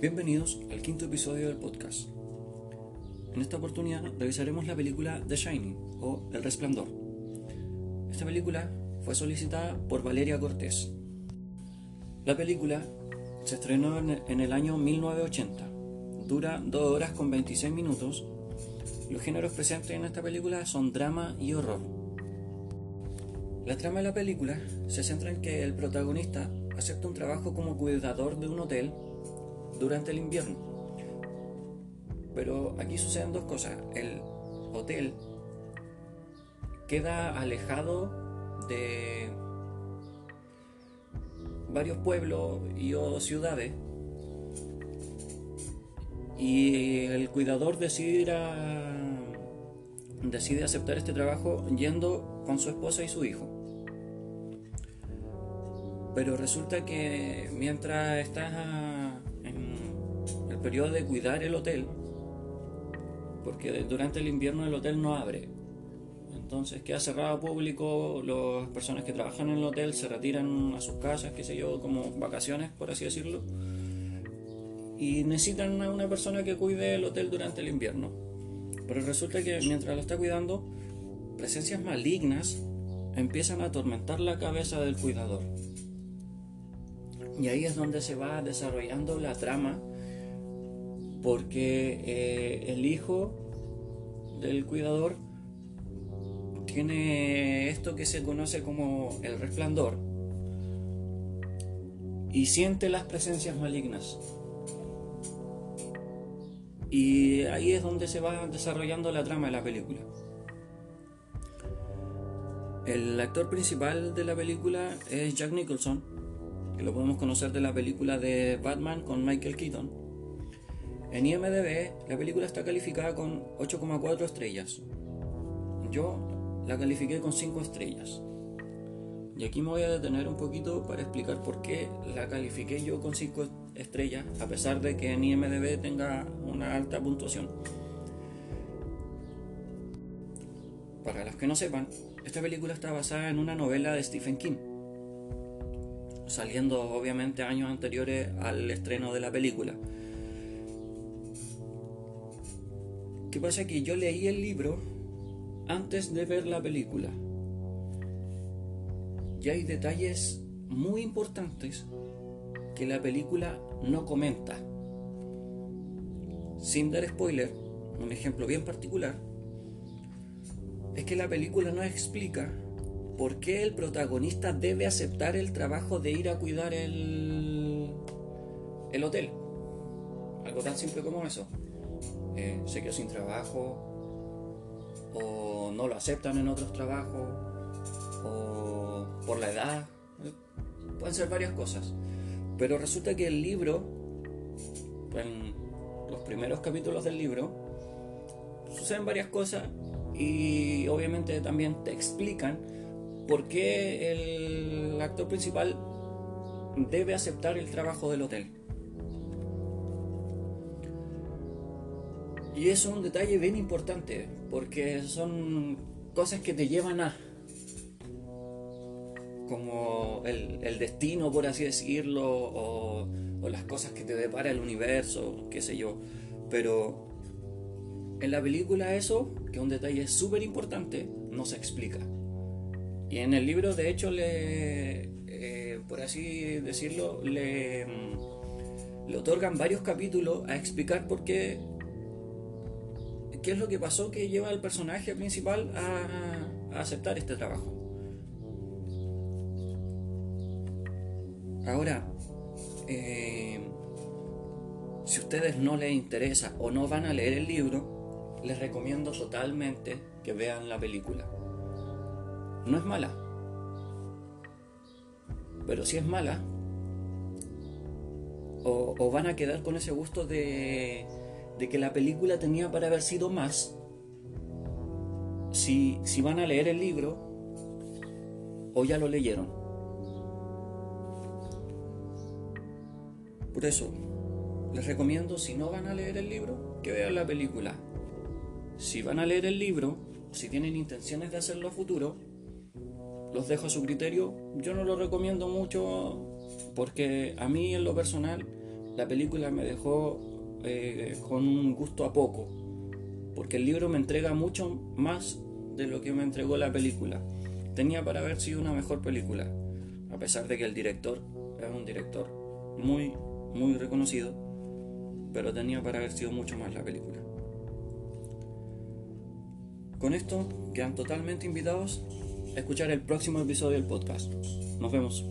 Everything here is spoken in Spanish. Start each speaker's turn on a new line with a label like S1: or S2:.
S1: Bienvenidos al quinto episodio del podcast. En esta oportunidad revisaremos la película The Shining o El Resplandor. Esta película fue solicitada por Valeria Cortés. La película se estrenó en el año 1980. Dura 2 horas con 26 minutos. Los géneros presentes en esta película son drama y horror. La trama de la película se centra en que el protagonista acepta un trabajo como cuidador de un hotel durante el invierno. Pero aquí suceden dos cosas. El hotel queda alejado de varios pueblos y o ciudades y el cuidador decide decide aceptar este trabajo yendo con su esposa y su hijo. Pero resulta que mientras está periodo de cuidar el hotel, porque durante el invierno el hotel no abre. Entonces queda cerrado público, las personas que trabajan en el hotel se retiran a sus casas, qué sé yo, como vacaciones, por así decirlo, y necesitan a una persona que cuide el hotel durante el invierno. Pero resulta que mientras lo está cuidando, presencias malignas empiezan a atormentar la cabeza del cuidador. Y ahí es donde se va desarrollando la trama porque eh, el hijo del cuidador tiene esto que se conoce como el resplandor y siente las presencias malignas. Y ahí es donde se va desarrollando la trama de la película. El actor principal de la película es Jack Nicholson, que lo podemos conocer de la película de Batman con Michael Keaton. En IMDB la película está calificada con 8,4 estrellas. Yo la califiqué con 5 estrellas. Y aquí me voy a detener un poquito para explicar por qué la califiqué yo con 5 estrellas, a pesar de que en IMDB tenga una alta puntuación. Para los que no sepan, esta película está basada en una novela de Stephen King, saliendo obviamente años anteriores al estreno de la película. ¿Qué pasa? Que yo leí el libro antes de ver la película. Y hay detalles muy importantes que la película no comenta. Sin dar spoiler, un ejemplo bien particular, es que la película no explica por qué el protagonista debe aceptar el trabajo de ir a cuidar el hotel. Algo tan simple como eso. Eh, se quedó sin trabajo, o no lo aceptan en otros trabajos, o por la edad, pueden ser varias cosas. Pero resulta que el libro, en los primeros capítulos del libro, suceden varias cosas y obviamente también te explican por qué el actor principal debe aceptar el trabajo del hotel. Y eso es un detalle bien importante, porque son cosas que te llevan a como el, destino, por así decirlo, o, las cosas que te depara el universo, qué sé yo. Pero en la película eso, que un detalle súper importante, no se explica. Y en el libro, de hecho, le, eh, por así decirlo, le otorgan varios capítulos a explicar por qué qué es lo que pasó que lleva al personaje principal a, aceptar este trabajo. Ahora, eh, si ustedes no les interesa o no van a leer el libro, les recomiendo totalmente que vean la película. No es mala, pero si es mala, o van a quedar con ese gusto de, de que la película tenía para haber sido más, si, si van a leer el libro o ya lo leyeron. Por eso, les recomiendo, si no van a leer el libro, que vean la película. Si van a leer el libro, si tienen intenciones de hacerlo a futuro, los dejo a su criterio. Yo no lo recomiendo mucho porque a mí en lo personal la película me dejó eh, con un gusto a poco, porque el libro me entrega mucho más de lo que me entregó la película. Tenía para haber sido una mejor película, a pesar de que el director es un director muy, muy reconocido, pero tenía para haber sido mucho más la película. Con esto quedan totalmente invitados a escuchar el próximo episodio del podcast. Nos vemos.